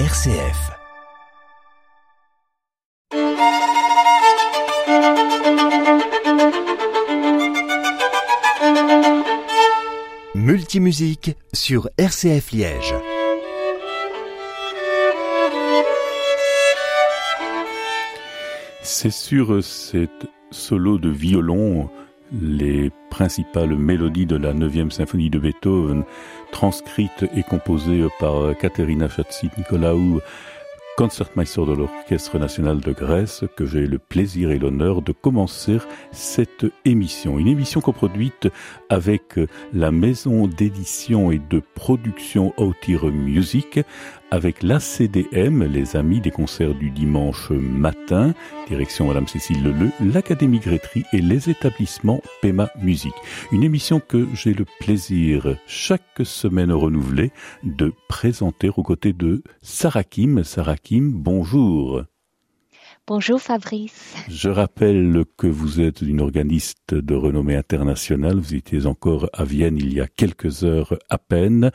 RCF. Multimusique sur RCF Liège. C'est sur cette solo de violon les principales mélodies de la 9e symphonie de Beethoven, transcrites et composées par Katerina Chatsit-Nicolaou, concertmeister de l'Orchestre national de Grèce, que j'ai le plaisir et l'honneur de commencer cette émission. Une émission coproduite avec la maison d'édition et de production Outire Music, avec l'ACDM, les Amis des concerts du dimanche matin, direction Madame Cécile Leleu, l'Académie Grétry et les établissements PEMA Musique. Une émission que j'ai le plaisir chaque semaine renouvelée de présenter aux côtés de Sarah Kim. Sarah Kim, bonjour. Bonjour Fabrice. Je rappelle que vous êtes une organiste de renommée internationale. Vous étiez encore à Vienne il y a quelques heures à peine.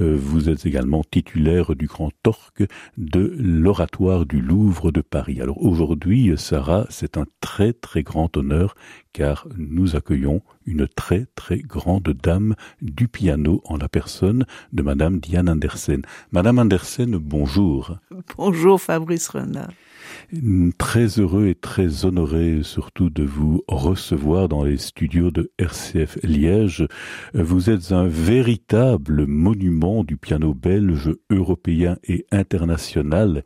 Euh, vous êtes également titulaire du grand orgue de l'oratoire du Louvre de Paris. Alors aujourd'hui, Sarah, c'est un très très grand honneur car nous accueillons une très très grande dame du piano en la personne de Madame Diane Andersen. Madame Andersen, bonjour. Bonjour Fabrice Renard. Très heureux et très honoré surtout de vous recevoir dans les studios de RCF Liège. Vous êtes un véritable monument du piano belge, européen et international.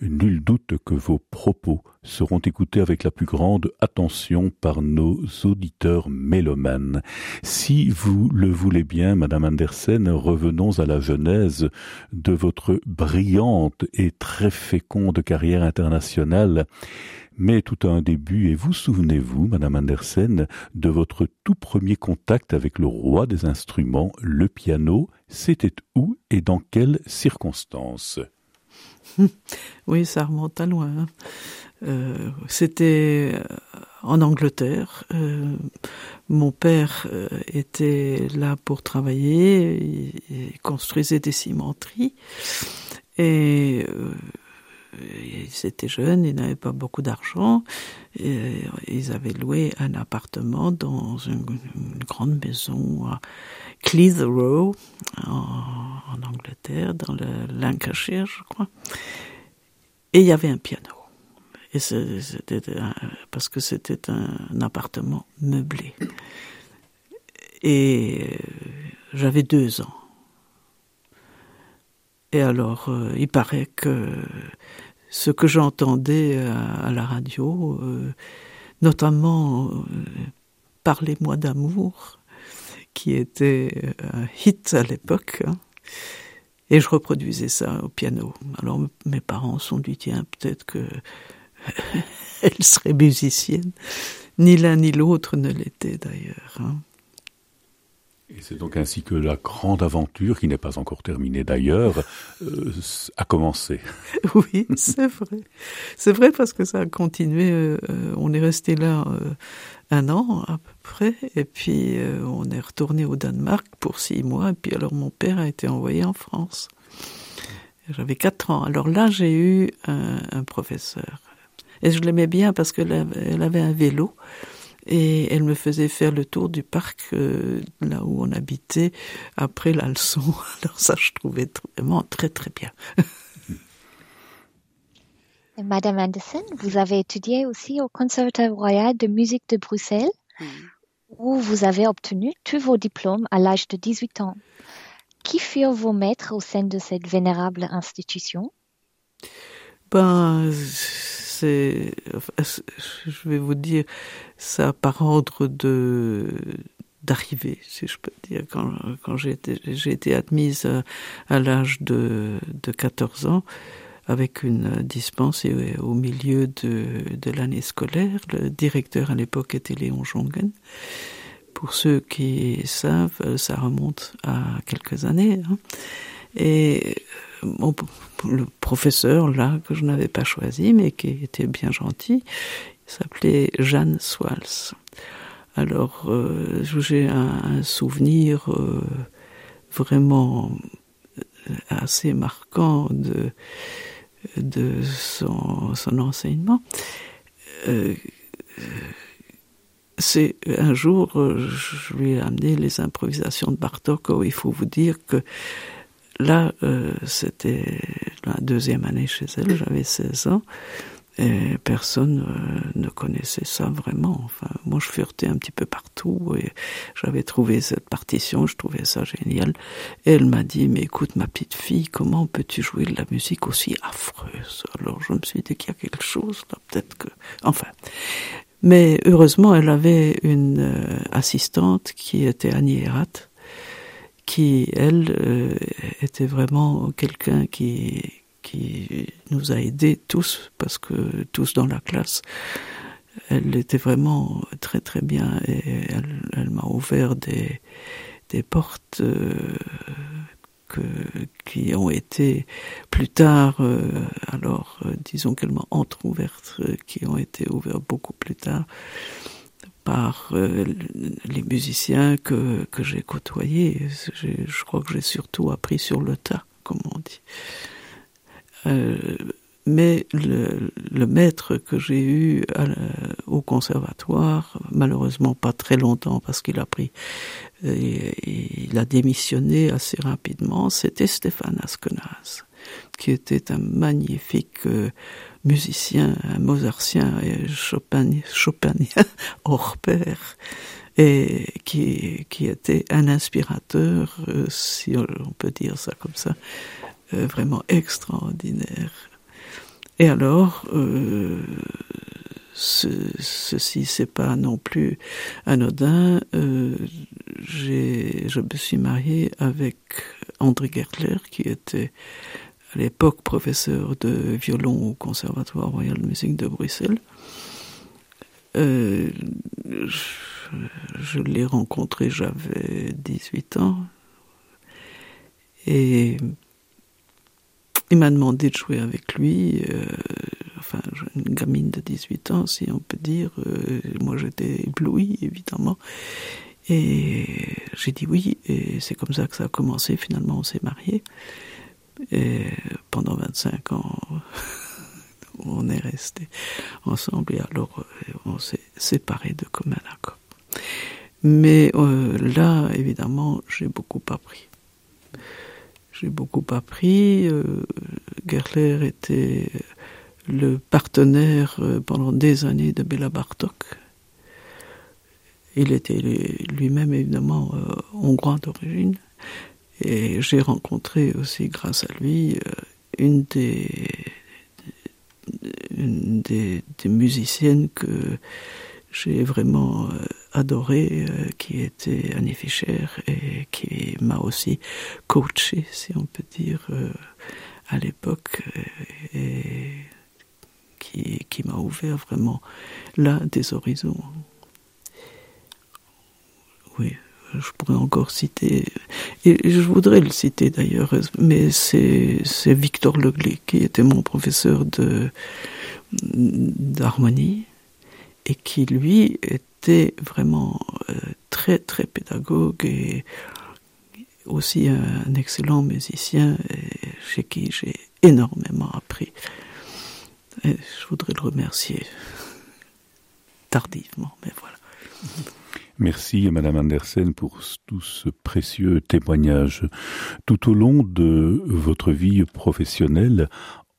Nul doute que vos propos seront écoutés avec la plus grande attention par nos auditeurs mélomanes. Si vous le voulez bien, Madame Andersen, revenons à la genèse de votre brillante et très féconde carrière internationale. Mais tout a un début, et vous souvenez-vous, Madame Andersen, de votre tout premier contact avec le roi des instruments, le piano, c'était où et dans quelles circonstances? Oui, ça remonte à loin. Hein. Euh, c'était euh, en Angleterre. Euh, mon père euh, était là pour travailler, il, construisait des cimenteries et euh, ils étaient jeunes, ils n'avaient pas beaucoup d'argent. Ils avaient loué un appartement dans une, une grande maison à Clitheroe, en, en Angleterre, dans le Lancashire, je crois. Et il y avait un piano. C'était parce que c'était un appartement meublé. Et j'avais deux ans. Et alors, euh, il paraît que ce que j'entendais à, la radio, euh, notamment euh, Parlez-moi d'amour, qui était un hit à l'époque, hein, et je reproduisais ça au piano. Alors mes parents se sont dit, tiens, peut-être que elle serait musicienne. Ni l'un ni l'autre ne l'était d'ailleurs. Hein. Et c'est donc ainsi que la grande aventure, qui n'est pas encore terminée d'ailleurs, euh, a commencé. Oui, c'est vrai. C'est vrai parce que ça a continué. Euh, on est resté là euh, un an à peu près, et puis on est retourné au Danemark pour six mois, et puis alors mon père a été envoyé en France. J'avais quatre ans. Alors là, j'ai eu un, un professeur. Et je l'aimais bien parce qu'elle avait un vélo et elle me faisait faire le tour du parc euh, là où on habitait après la leçon. Alors ça, je trouvais vraiment très très bien. Madame Anderson, vous avez étudié aussi au Conservatoire royal de musique de Bruxelles, mmh. où vous avez obtenu tous vos diplômes à l'âge de 18 ans. Qui furent vos maîtres au sein de cette vénérable institution? Ben, je vais vous dire, ça par ordre d'arrivée, si je peux dire. Quand, j'ai été, admise à, l'âge de, de 14 ans, avec une dispense et au milieu de, l'année scolaire. Le directeur à l'époque était Léon Jongen. Pour ceux qui savent, ça remonte à quelques années. Hein. Et mon, le professeur, là, que je n'avais pas choisi, mais qui était bien gentil, il s'appelait Jeanne Swals. Alors, euh, j'ai un, souvenir euh, vraiment assez marquant de, son, enseignement, euh, c'est un jour, je lui ai amené les improvisations de Bartok. il faut vous dire que là, euh, c'était la deuxième année chez elle, j'avais 16 ans. Et personne euh, ne connaissait ça vraiment. Enfin, moi, je furetais un petit peu partout et j'avais trouvé cette partition, je trouvais ça génial. Et elle m'a dit, mais écoute, ma petite fille, comment peux-tu jouer de la musique aussi affreuse? Alors, je me suis dit qu'il y a quelque chose là, peut-être que... Enfin. Mais heureusement, elle avait une euh, assistante qui était Annie Erat, qui, elle, euh, était vraiment quelqu'un qui qui nous a aidés tous, parce que tous dans la classe, elle était vraiment très très bien et elle, m'a ouvert des, des portes euh, que, qui ont été plus tard, euh, alors euh, disons qu'elle m'a entre-ouverte, qui ont été ouvertes beaucoup plus tard par les musiciens que, que j'ai côtoyés. Je crois que j'ai surtout appris sur le tas, comme on dit. Euh, mais le, maître que j'ai eu au conservatoire, malheureusement pas très longtemps parce qu'il a pris, euh, il a démissionné assez rapidement, c'était Stéphane Askenaz, qui était un magnifique euh, musicien, un mozartien et chopinien, chopinien hors pair et qui, qui était un inspirateur, si on peut dire ça comme ça, euh, vraiment extraordinaire. Et alors, euh, ce, ceci, c'est pas non plus anodin. Euh, je me suis mariée avec André Gertler, qui était à l'époque professeur de violon au Conservatoire Royal de Musique de Bruxelles. Euh, je, l'ai rencontré, j'avais 18 ans. Et il m'a demandé de jouer avec lui, euh, enfin une gamine de 18 ans si on peut dire. Euh, moi j'étais ébloui évidemment. Et j'ai dit oui, et c'est comme ça que ça a commencé. Finalement, on s'est mariés. Et pendant 25 ans, on est resté ensemble. Et alors, euh, on s'est séparés de commun accord. Mais là, évidemment, j'ai beaucoup appris j'ai beaucoup appris. Euh, Gertler était le partenaire euh, pendant des années de Béla Bartok. Il était lui-même évidemment euh, hongrois d'origine. Et j'ai rencontré aussi, grâce à lui, une des, une des, des musiciennes que j'ai vraiment euh, adoré, euh, qui était Annie Fischer et qui m'a aussi coaché, si on peut dire, euh, à l'époque, et qui, qui m'a ouvert vraiment là des horizons. Oui, je pourrais encore citer, et je voudrais le citer d'ailleurs, mais c'est Victor Legley qui était mon professeur d'harmonie et qui lui était vraiment euh, très très pédagogue et aussi un, excellent musicien chez qui j'ai énormément appris. Je voudrais le remercier tardivement, mais voilà. Merci Madame Andersen pour tout ce précieux témoignage. Tout au long de votre vie professionnelle,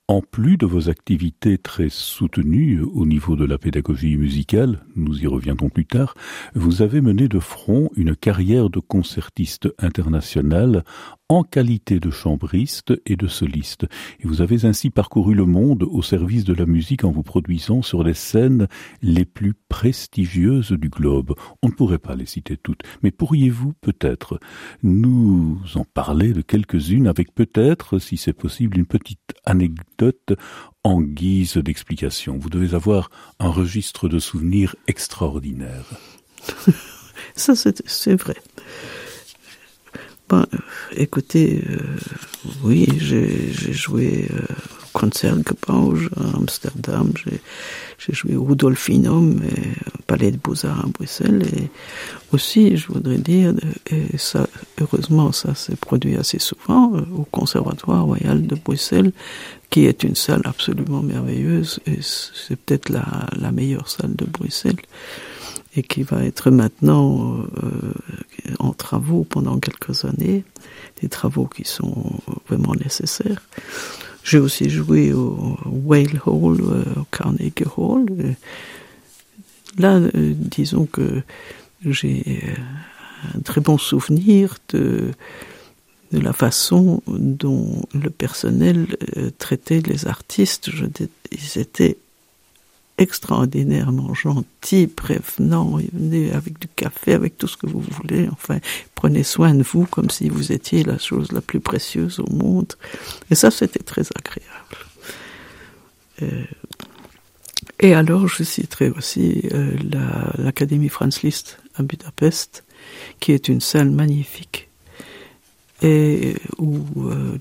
en plus de vos activités très soutenues au niveau de la pédagogie musicale, nous y reviendrons plus tard, vous avez mené de front une carrière de concertiste international en qualité de chambriste et de soliste. Et vous avez ainsi parcouru le monde au service de la musique en vous produisant sur les scènes les plus prestigieuses du globe. On ne pourrait pas les citer toutes, mais pourriez-vous peut-être nous en parler de quelques-unes avec peut-être, si c'est possible, une petite anecdote en guise d'explication? Vous devez avoir un registre de souvenirs extraordinaire. Ça, c'est vrai. Bon, écoutez, euh, oui, j'ai joué euh, au Concertgebouw à Amsterdam, j'ai joué au Rudolfinum, et au Palais de Beaux-Arts à Bruxelles, et aussi, je voudrais dire, et ça, heureusement, ça s'est produit assez souvent, euh, au Conservatoire Royal de Bruxelles, qui est une salle absolument merveilleuse, et c'est peut-être la, la meilleure salle de Bruxelles et qui va être maintenant euh, en travaux pendant quelques années, des travaux qui sont vraiment nécessaires. J'ai aussi joué au Whale Hall, euh, au Carnegie Hall. Là, euh, disons que j'ai un très bon souvenir de, la façon dont le personnel traitait les artistes. Ils étaient extraordinairement gentil, prévenant, il venait avec du café, avec tout ce que vous voulez, enfin, prenez soin de vous comme si vous étiez la chose la plus précieuse au monde. Et ça, c'était très agréable. Euh, et alors, je citerai aussi euh, l'Académie Franz Liszt à Budapest, qui est une salle magnifique, et où euh,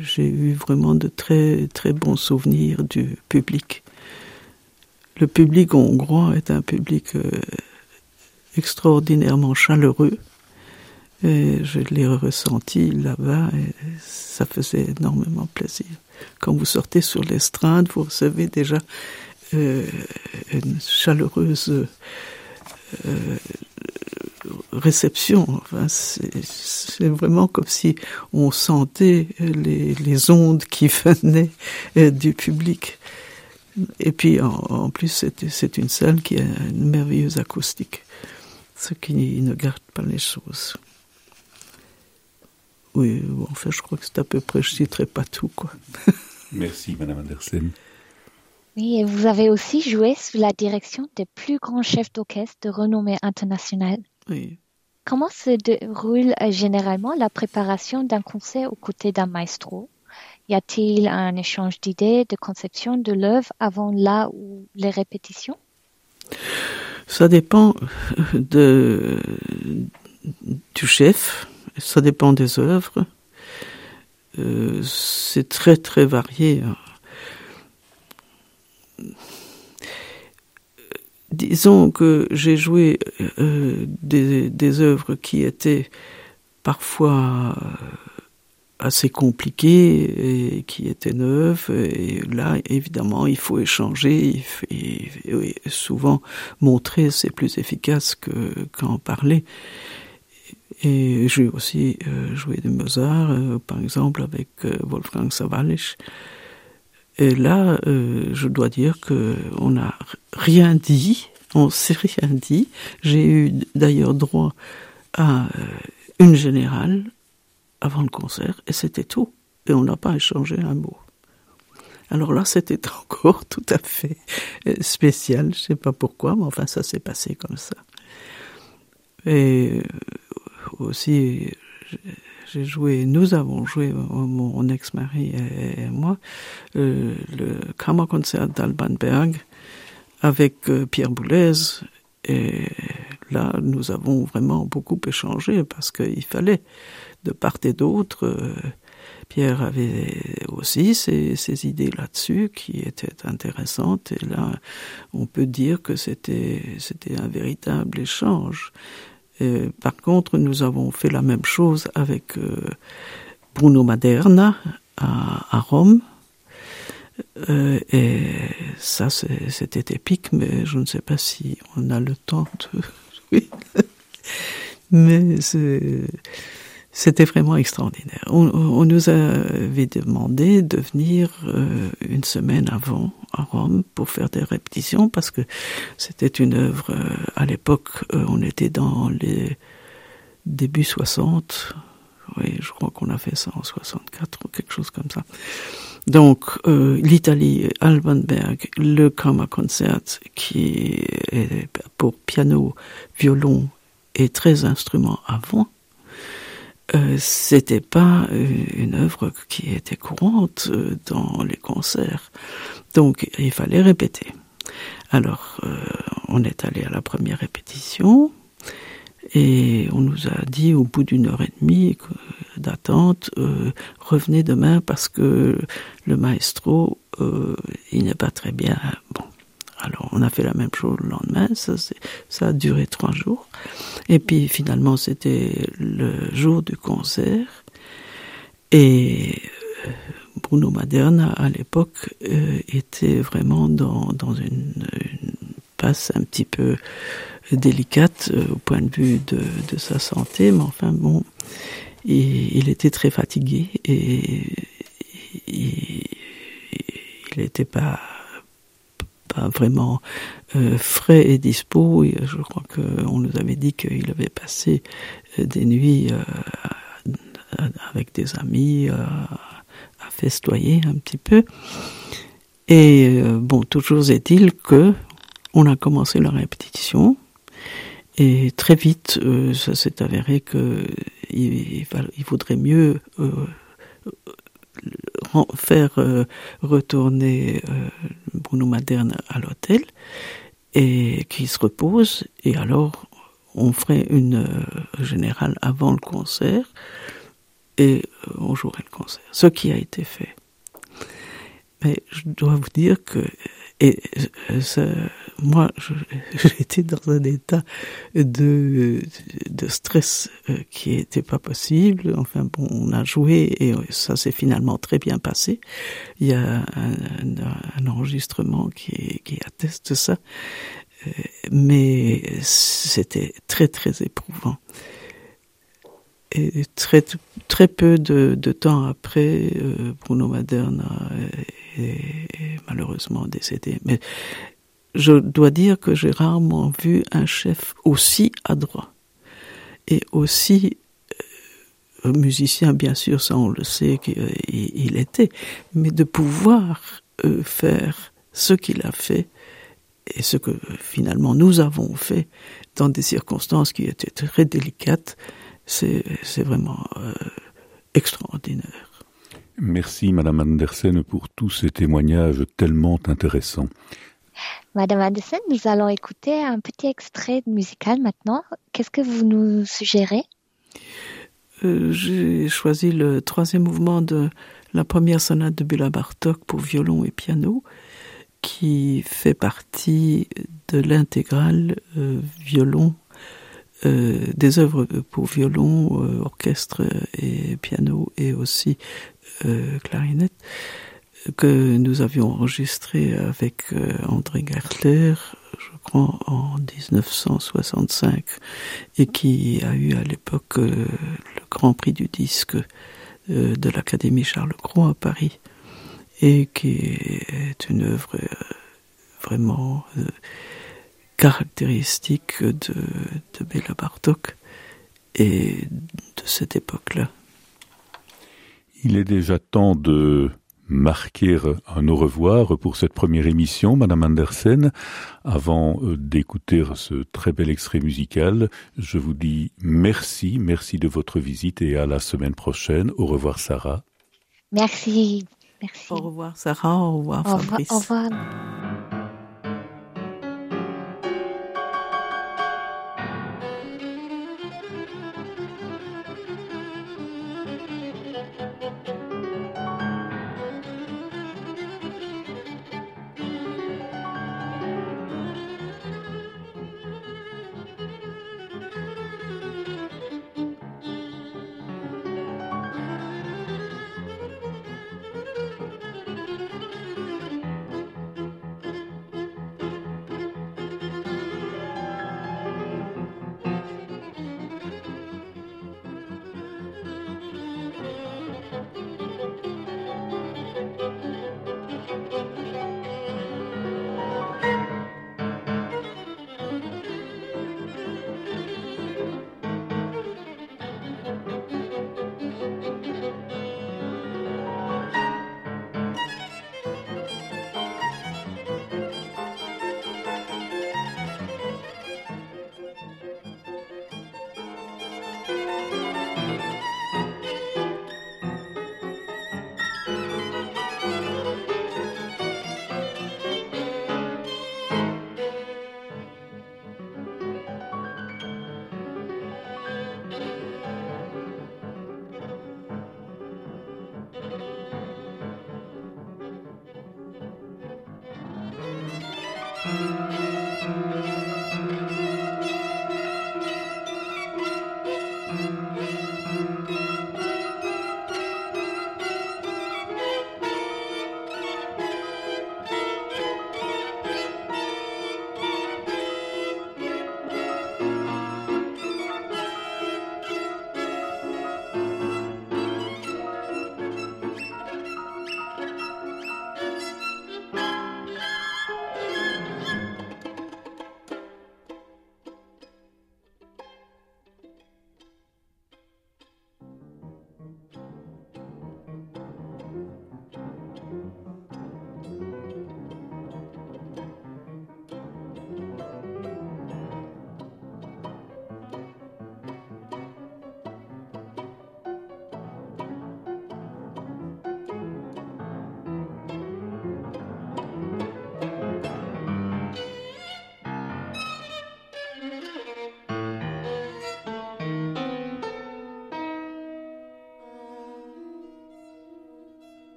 j'ai eu vraiment de très, très bons souvenirs du public le public hongrois est un public euh, extraordinairement chaleureux. Et je l'ai ressenti là-bas et ça faisait énormément plaisir. Quand vous sortez sur l'estrade, vous recevez déjà euh, une chaleureuse euh, réception. Enfin, c'est vraiment comme si on sentait les, les ondes qui venaient du public. Et puis en, plus, c'est une salle qui a une merveilleuse acoustique, ce qui ne garde pas les choses. Oui, en fait, je crois que c'est à peu près, je ne citerai pas tout. Quoi. Merci, Madame Andersen. Oui, et vous avez aussi joué sous la direction des plus grands chefs d'orchestre de renommée internationale. Oui. Comment se déroule euh, généralement la préparation d'un concert aux côtés d'un maestro? Y a-t-il un échange d'idées, de conception de l'œuvre avant là ou les répétitions? Ça dépend du chef, ça dépend des œuvres. Euh, c'est très très varié. Disons que j'ai joué euh, des œuvres qui étaient parfois assez compliqué et qui était neuf. Et là, évidemment, il faut échanger et, souvent montrer c'est plus efficace que qu'en parler. Et j'ai aussi euh, joué de Mozart, euh, par exemple, avec euh, Wolfgang Sawallisch. Et là, je dois dire que on n'a rien dit, on s'est rien dit. J'ai eu d'ailleurs droit à une générale avant le concert, et c'était tout. Et on n'a pas échangé un mot. Alors là, c'était encore tout à fait euh, spécial. Je sais pas pourquoi, mais enfin, ça s'est passé comme ça. Et euh, aussi, j'ai joué, nous avons joué, mon ex-mari et moi, euh, le Kammerkonzert d'Alban Berg avec Pierre Boulez. Et là, nous avons vraiment beaucoup échangé parce qu'il fallait de part et d'autre, euh, Pierre avait aussi ses, idées là-dessus qui étaient intéressantes. Et là, on peut dire que c'était un véritable échange. Par contre, nous avons fait la même chose avec euh, Bruno Maderna à, à Rome. Euh, et ça, c'était épique, mais je ne sais pas si on a le temps de... Oui. mais c'est c'était vraiment extraordinaire. On, nous avait demandé de venir euh, une semaine avant à Rome pour faire des répétitions parce que c'était une œuvre, euh, à l'époque, euh, on était dans les débuts 60. Oui, je crois qu'on a fait ça en 64 ou quelque chose comme ça. Donc, l'Italie, Alban Berg, le Kammerkonzert, qui est pour piano, violon et 13 instruments avant, euh, c'était pas euh, une œuvre qui était courante euh, dans les concerts. Donc il fallait répéter. Alors on est allé à la première répétition et on nous a dit au bout d'une heure et demie d'attente revenez demain parce que le maestro il n'est pas très bien. Bon, alors on a fait la même chose le lendemain, ça, ça a duré trois jours. Et puis finalement c'était le jour du concert. Et euh, Bruno Maderna, à l'époque, euh, était vraiment dans, dans une, passe un petit peu délicate euh, au point de vue de, de, sa santé, mais enfin bon, il, il était très fatigué et il n'était pas vraiment euh, frais et dispo. Et je crois qu'on nous avait dit qu'il avait passé des nuits avec des amis à festoyer un petit peu. Et euh, bon, toujours est-il que on a commencé la répétition et très vite, euh, ça s'est avéré que il, il, faudrait mieux euh, faire retourner Bruno Maderne à l'hôtel et qu'il se repose. Et alors, on ferait une générale avant le concert et euh, on jouerait le concert. Ce qui a été fait. Mais je dois vous dire que et euh, ça, moi, j'étais dans un état de, stress euh, qui était pas possible. Enfin bon, on a joué et ça s'est finalement très bien passé. Il y a un, enregistrement qui atteste ça. Mais c'était très très éprouvant. Et très, très peu de, temps après, euh, Bruno Maderna est, malheureusement décédé. Mais je dois dire que j'ai rarement vu un chef aussi adroit et aussi euh, musicien, bien sûr, ça on le sait qu'il il était, mais de pouvoir euh, faire ce qu'il a fait et ce que finalement nous avons fait dans des circonstances qui étaient très délicates, c'est vraiment euh, extraordinaire. Merci Madame Andersen pour tous ces témoignages tellement intéressants. Madame Andersen, nous allons écouter un petit extrait musical maintenant. Qu'est-ce que vous nous suggérez? Euh, J'ai choisi le troisième mouvement de la première sonate de Béla Bartok pour violon et piano, qui fait partie de l'intégrale euh, violon euh, des œuvres pour violon, euh, orchestre et piano et aussi euh, clarinette que nous avions enregistré avec euh, André Gertler, je crois en 1965, et qui a eu à l'époque euh, le Grand Prix du disque euh, de l'Académie Charles Cros à Paris, et qui est une œuvre vraiment caractéristique de, de Béla Bartok et de cette époque-là. Il est déjà temps de marquer un au revoir pour cette première émission, Madame Andersen. Avant euh, d'écouter ce très bel extrait musical, je vous dis merci, merci de votre visite et à la semaine prochaine. Au revoir Sarah. Merci. Merci. Au revoir Sarah, au revoir Au Fabrice. revoir. Au revoir.